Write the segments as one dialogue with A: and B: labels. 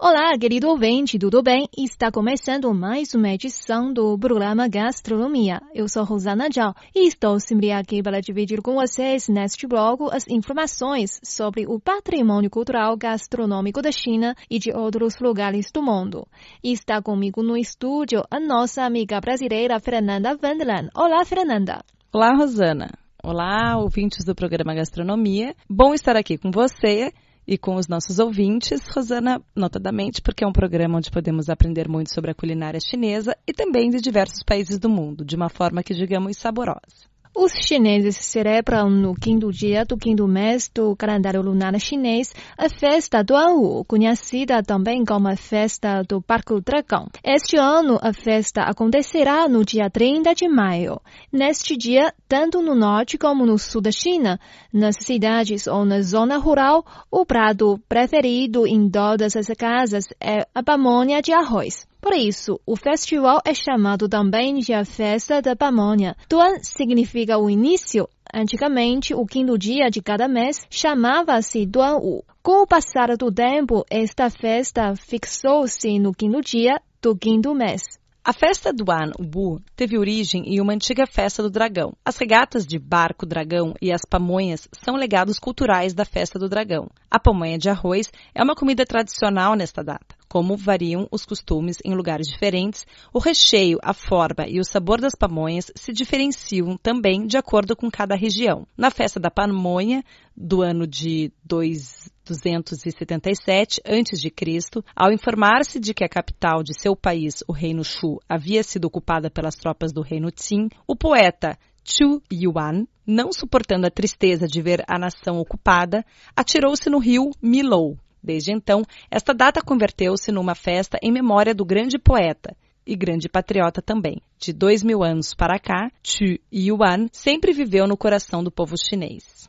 A: Olá, querido ouvinte, tudo bem? Está começando mais uma edição do programa Gastronomia. Eu sou Rosana Zhao e estou sempre aqui para dividir com vocês neste bloco as informações sobre o patrimônio cultural gastronômico da China e de outros lugares do mundo. Está comigo no estúdio a nossa amiga brasileira Fernanda Wendland. Olá, Fernanda.
B: Olá, Rosana. Olá, ouvintes do programa Gastronomia. Bom estar aqui com você e com os nossos ouvintes, Rosana, notadamente porque é um programa onde podemos aprender muito sobre a culinária chinesa e também de diversos países do mundo, de uma forma que digamos saborosa.
A: Os chineses celebram no quinto dia do quinto mês do calendário lunar chinês a festa do Wu, conhecida também como a festa do Barco Dragão. Este ano, a festa acontecerá no dia 30 de maio. Neste dia, tanto no norte como no sul da China, nas cidades ou na zona rural, o prato preferido em todas as casas é a pamonha de arroz. Por isso, o festival é chamado também de a Festa da Pamonha. Duan significa o início. Antigamente, o quinto dia de cada mês chamava-se Duan Wu. Com o passar do tempo, esta festa fixou-se no quinto dia do quinto mês.
B: A festa do An teve origem em uma antiga festa do dragão. As regatas de barco dragão e as pamonhas são legados culturais da festa do dragão. A pamonha de arroz é uma comida tradicional nesta data. Como variam os costumes em lugares diferentes, o recheio, a forma e o sabor das pamonhas se diferenciam também de acordo com cada região. Na festa da pamonha do ano de 277 a.C., ao informar-se de que a capital de seu país, o reino Shu, havia sido ocupada pelas tropas do reino Qin, o poeta Chu Yuan, não suportando a tristeza de ver a nação ocupada, atirou-se no rio Milou, Desde então, esta data converteu-se numa festa em memória do grande poeta e grande patriota também. De dois mil anos para cá, Chu Yuan sempre viveu no coração do povo chinês.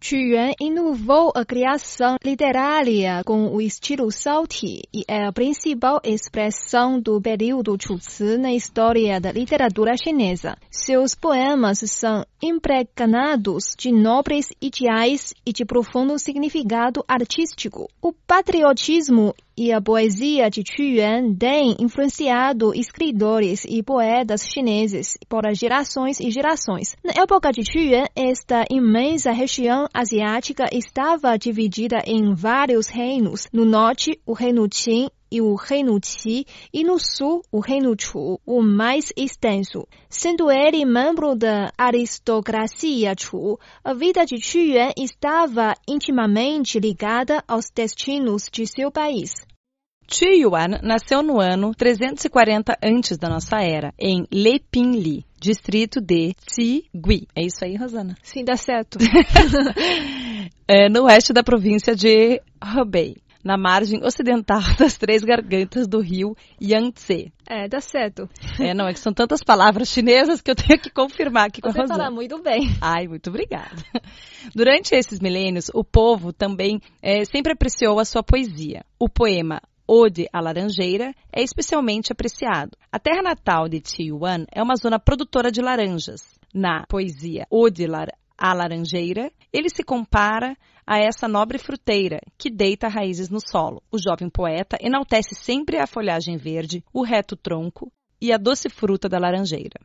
A: Yuan inovou a criação literária com o estilo Salti e é a principal expressão do período Chuzi na história da literatura chinesa. Seus poemas são impregnados de nobres ideais e de profundo significado artístico. O patriotismo e a poesia de Yuan têm influenciado escritores e poetas chineses por gerações e gerações. Na época de Yuan, esta imensa região asiática estava dividida em vários reinos. No norte, o reino Qin e o Reino Qi, e no sul, o Reino Chu, o mais extenso. Sendo ele membro da aristocracia Chu, a vida de Yuan estava intimamente ligada aos destinos de seu país.
B: Qi Yuan nasceu no ano 340 antes da nossa era, em Lepinli, distrito de Qigui. É isso aí, Rosana?
A: Sim, dá certo.
B: é, no oeste da província de Hebei na margem ocidental das três gargantas do rio Yangtze.
A: É, dá certo.
B: É, não, é que são tantas palavras chinesas que eu tenho que confirmar aqui com
A: Você
B: a Rosana.
A: fala muito bem.
B: Ai, muito obrigada. Durante esses milênios, o povo também é, sempre apreciou a sua poesia. O poema Ode à Laranjeira é especialmente apreciado. A terra natal de Yuan é uma zona produtora de laranjas. Na poesia Ode à Laranjeira, ele se compara a essa nobre fruteira que deita raízes no solo. O jovem poeta enaltece sempre a folhagem verde, o reto tronco e a doce fruta da laranjeira.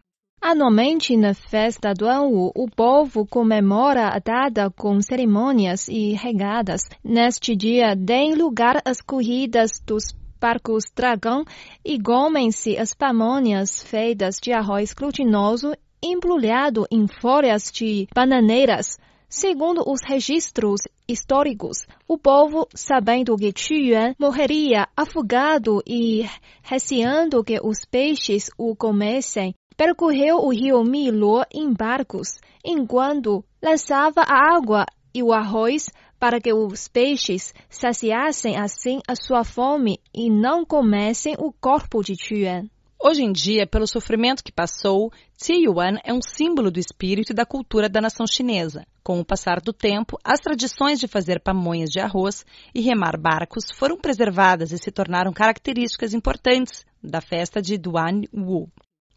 A: Anualmente, na festa do Anwu, o povo comemora a data com cerimônias e regadas. Neste dia, tem lugar as corridas dos barcos dragão e comem-se as pamonhas feitas de arroz glutinoso embrulhado em folhas de bananeiras. Segundo os registros históricos, o povo, sabendo que Yuan morreria afogado e receando que os peixes o comessem, percorreu o rio Milo em barcos, enquanto lançava a água e o arroz para que os peixes saciassem assim a sua fome e não comessem o corpo de Yuan.
B: Hoje em dia, pelo sofrimento que passou, Yuan é um símbolo do espírito e da cultura da nação chinesa. Com o passar do tempo, as tradições de fazer pamonhas de arroz e remar barcos foram preservadas e se tornaram características importantes da festa de Duan Wu.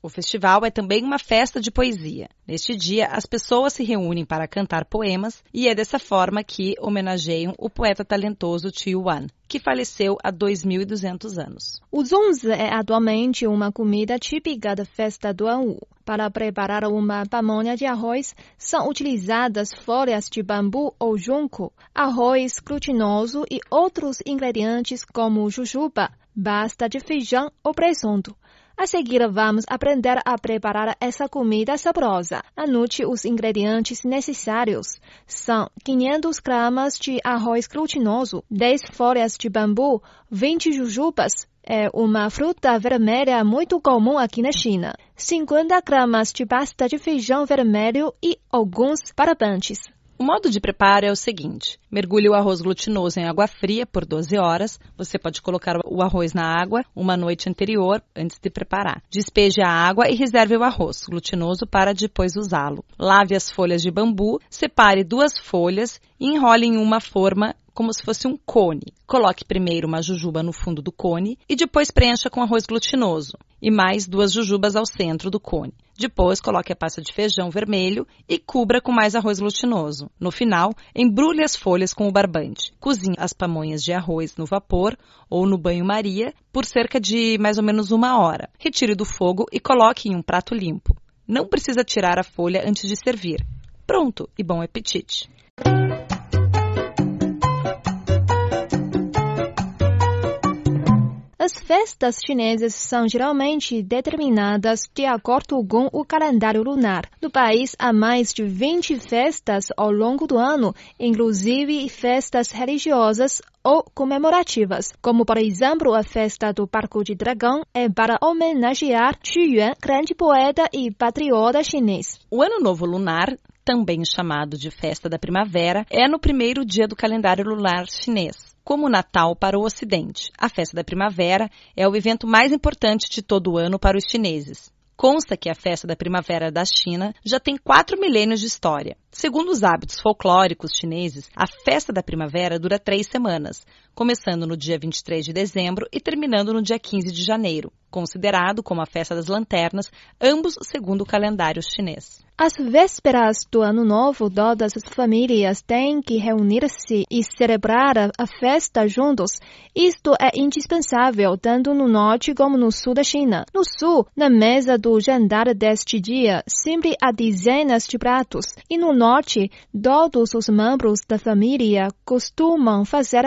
B: O festival é também uma festa de poesia. Neste dia, as pessoas se reúnem para cantar poemas e é dessa forma que homenageiam o poeta talentoso Tio Wan, que faleceu há 2.200 anos.
A: O zunzi é atualmente uma comida típica da festa do Anwu. Para preparar uma pamonha de arroz, são utilizadas folhas de bambu ou junco, arroz glutinoso e outros ingredientes como jujuba, basta de feijão ou presunto. A seguir, vamos aprender a preparar essa comida saborosa. Anote os ingredientes necessários. São 500 gramas de arroz glutinoso, 10 folhas de bambu, 20 jujubas, é uma fruta vermelha muito comum aqui na China. 50 gramas de pasta de feijão vermelho e alguns parabantes.
B: O modo de preparo é o seguinte: mergulhe o arroz glutinoso em água fria por 12 horas. Você pode colocar o arroz na água uma noite anterior, antes de preparar. Despeje a água e reserve o arroz glutinoso para depois usá-lo. Lave as folhas de bambu, separe duas folhas e enrole em uma forma como se fosse um cone. Coloque primeiro uma jujuba no fundo do cone e depois preencha com arroz glutinoso e mais duas jujubas ao centro do cone. Depois, coloque a pasta de feijão vermelho e cubra com mais arroz glutinoso. No final, embrulhe as folhas com o barbante. Cozinhe as pamonhas de arroz no vapor ou no banho-maria por cerca de mais ou menos uma hora. Retire do fogo e coloque em um prato limpo. Não precisa tirar a folha antes de servir. Pronto e bom apetite!
A: Festas chinesas são geralmente determinadas de acordo com o calendário lunar. No país, há mais de 20 festas ao longo do ano, inclusive festas religiosas ou comemorativas, como por exemplo a festa do Barco de Dragão é para homenagear Qu Yuan, grande poeta e patriota chinês.
B: O Ano Novo Lunar também chamado de Festa da Primavera, é no primeiro dia do calendário lunar chinês como Natal para o Ocidente. A festa da primavera é o evento mais importante de todo o ano para os chineses. Consta que a festa da primavera da China já tem quatro milênios de história. Segundo os hábitos folclóricos chineses, a festa da primavera dura três semanas, começando no dia 23 de dezembro e terminando no dia 15 de janeiro, considerado como a festa das lanternas, ambos segundo o calendário chinês.
A: Às vésperas do Ano Novo, todas as famílias têm que reunir-se e celebrar a festa juntos. Isto é indispensável tanto no norte como no sul da China. No sul, na mesa do jantar deste dia, sempre há dezenas de pratos. E no norte, todos os membros da família costumam fazer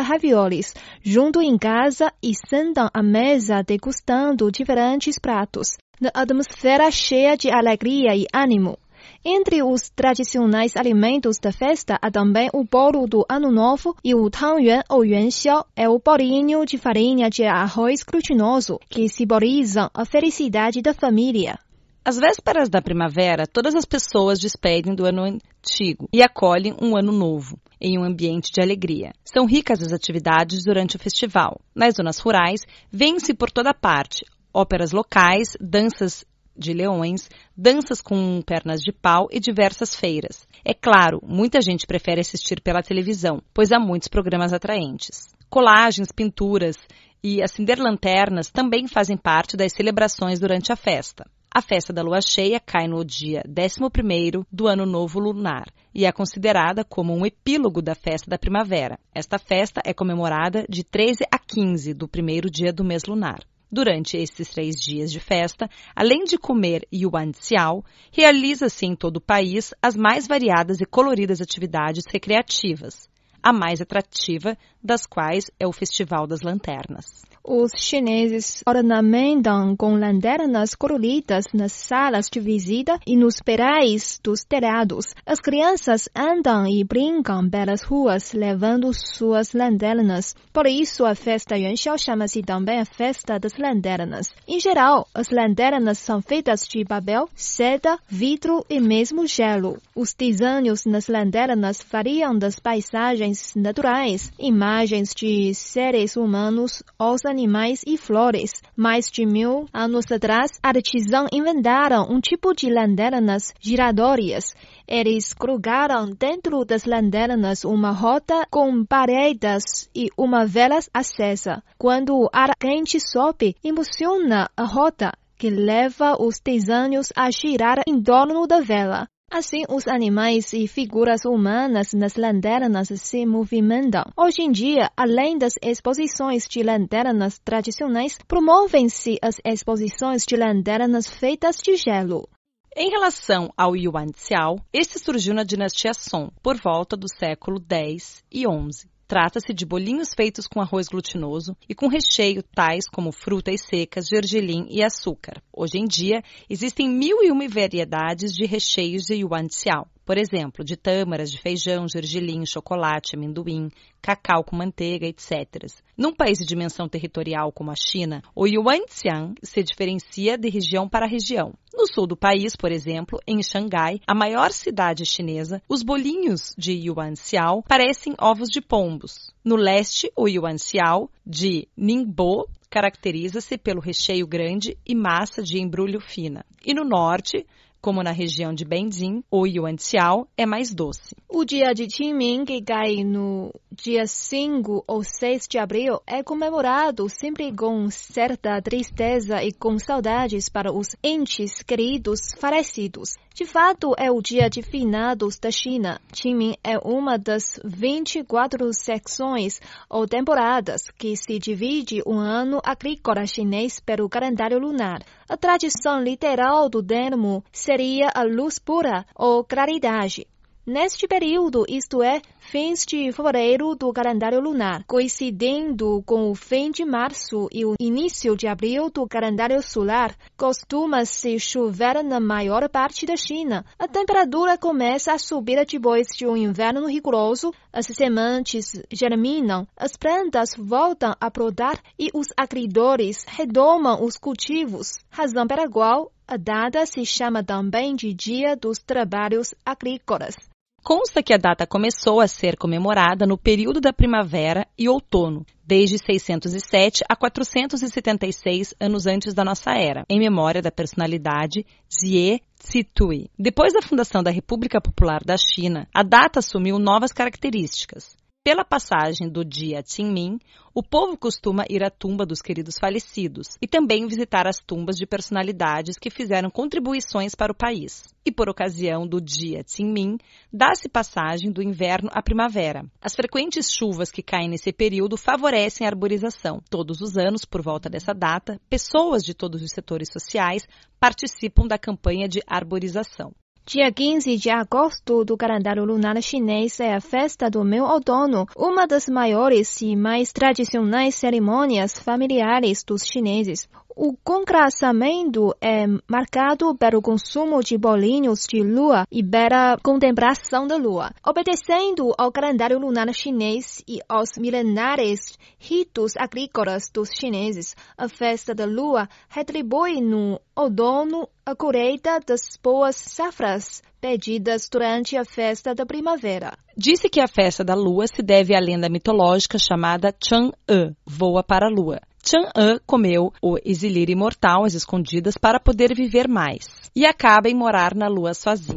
A: junto em casa e sentam à mesa degustando diferentes pratos. Na atmosfera cheia de alegria e ânimo. Entre os tradicionais alimentos da festa há também o bolo do Ano Novo e o tangyuan ou yuanxiao, é o bolinho de farinha de arroz glutinoso que simbolizam a felicidade da família.
B: Às vésperas da primavera, todas as pessoas despedem do ano antigo e acolhem um ano novo em um ambiente de alegria. São ricas as atividades durante o festival. Nas zonas rurais, vêm-se por toda parte óperas locais, danças de leões, danças com pernas de pau e diversas feiras. É claro, muita gente prefere assistir pela televisão, pois há muitos programas atraentes. Colagens, pinturas e acender lanternas também fazem parte das celebrações durante a festa. A festa da lua cheia cai no dia 11 do ano novo lunar e é considerada como um epílogo da festa da primavera. Esta festa é comemorada de 13 a 15 do primeiro dia do mês lunar. Durante esses três dias de festa, além de comer yuan xiao, realiza-se em todo o país as mais variadas e coloridas atividades recreativas, a mais atrativa das quais é o Festival das Lanternas.
A: Os chineses ornamentam com lanternas coloridas nas salas de visita e nos perais dos telhados. As crianças andam e brincam pelas ruas levando suas lanternas. Por isso, a festa Yuanxiao chama-se também a festa das lanternas. Em geral, as lanternas são feitas de papel, seda, vidro e mesmo gelo. Os desenhos nas lanternas variam das paisagens naturais, imagens de seres humanos, os animais e flores. Mais de mil anos atrás, artesãos inventaram um tipo de lanternas giratórias. Eles colocaram dentro das lanternas uma roda com paredes e uma vela acesa. Quando o ar quente sobe, emociona a roda que leva os desenhos a girar em torno da vela. Assim, os animais e figuras humanas nas lanternas se movimentam. Hoje em dia, além das exposições de lanternas tradicionais, promovem-se as exposições de lanternas feitas de gelo.
B: Em relação ao Yuan Xiao, este surgiu na dinastia Song, por volta do século 10 e 11. Trata-se de bolinhos feitos com arroz glutinoso e com recheio tais como frutas secas, gergelim e açúcar. Hoje em dia, existem mil e uma variedades de recheios de yuan xiao. Por exemplo, de tâmaras, de feijão, gergelim, chocolate, amendoim, cacau com manteiga, etc. Num país de dimensão territorial como a China, o Yuanxiang se diferencia de região para região. No sul do país, por exemplo, em Xangai, a maior cidade chinesa, os bolinhos de Yuanxiao parecem ovos de pombos. No leste, o Yuanxiao de Ningbo caracteriza-se pelo recheio grande e massa de embrulho fina. E no norte, como na região de Benzin, o Yuanxiao é mais doce.
A: O dia de Qingming, que cai no dia 5 ou 6 de abril, é comemorado sempre com certa tristeza e com saudades para os entes queridos falecidos. De fato, é o dia de finados da China. Qingming é uma das 24 secções ou temporadas que se divide um ano agrícola chinês pelo calendário lunar. A tradição literal do termo seria a luz pura ou claridade. Neste período, isto é, fins de fevereiro do calendário lunar, coincidindo com o fim de março e o início de abril do calendário solar, costuma-se chover na maior parte da China. A temperatura começa a subir depois de um inverno rigoroso, as sementes germinam, as plantas voltam a brotar e os agricultores retomam os cultivos, razão pela qual a data se chama também de Dia dos Trabalhos Agrícolas.
B: Consta que a data começou a ser comemorada no período da primavera e outono, desde 607 a 476 anos antes da nossa era, em memória da personalidade Jie Zitui. Depois da fundação da República Popular da China, a data assumiu novas características. Pela passagem do dia Qingming, o povo costuma ir à tumba dos queridos falecidos e também visitar as tumbas de personalidades que fizeram contribuições para o país. E por ocasião do dia Qingming, dá-se passagem do inverno à primavera. As frequentes chuvas que caem nesse período favorecem a arborização. Todos os anos, por volta dessa data, pessoas de todos os setores sociais participam da campanha de arborização.
A: Dia 15 de agosto do calendário lunar chinês é a festa do meu outono, uma das maiores e mais tradicionais cerimônias familiares dos chineses. O congraçamento é marcado pelo consumo de bolinhos de lua e pela contemplação da lua. Obedecendo ao calendário lunar chinês e aos milenares ritos agrícolas dos chineses, a festa da lua retribui no outono a colheita das boas safras pedidas durante a festa da primavera.
B: Disse que a festa da lua se deve à lenda mitológica chamada Chang'e, voa para a lua. Chang'e comeu o exilir imortal às escondidas para poder viver mais e acaba em morar na lua sozinho.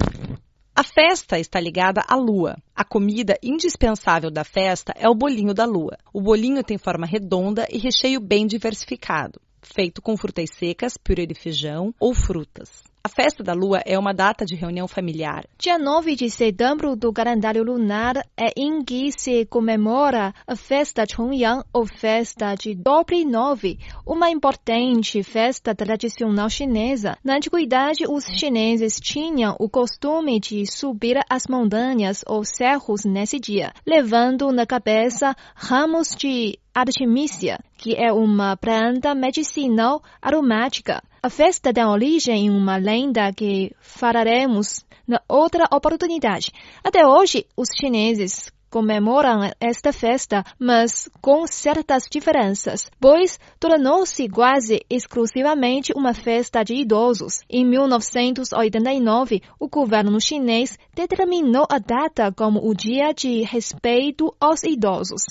B: A festa está ligada à lua. A comida indispensável da festa é o bolinho da lua. O bolinho tem forma redonda e recheio bem diversificado, feito com frutas secas, purê de feijão ou frutas. A festa da lua é uma data de reunião familiar.
A: Dia 9 de setembro do calendário lunar é em que se comemora a festa Chongyang ou festa de Dobre Nove, uma importante festa tradicional chinesa. Na antiguidade, os chineses tinham o costume de subir as montanhas ou cerros nesse dia, levando na cabeça ramos de Artemisia, que é uma planta medicinal aromática. A festa tem origem em uma lenda que falaremos na outra oportunidade. Até hoje, os chineses comemoram esta festa, mas com certas diferenças, pois tornou-se quase exclusivamente uma festa de idosos. Em 1989, o governo chinês determinou a data como o Dia de Respeito aos Idosos.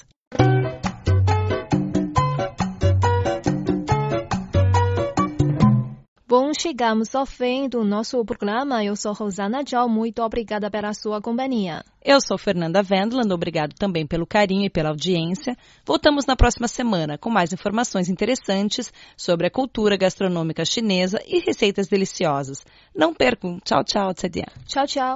A: Então, chegamos ao fim do nosso programa. Eu sou Rosana Zhao. Muito obrigada pela sua companhia.
B: Eu sou Fernanda Wendland. Obrigado também pelo carinho e pela audiência. Voltamos na próxima semana com mais informações interessantes sobre a cultura gastronômica chinesa e receitas deliciosas. Não percam. Tchau, tchau.
A: Tchau, tchau.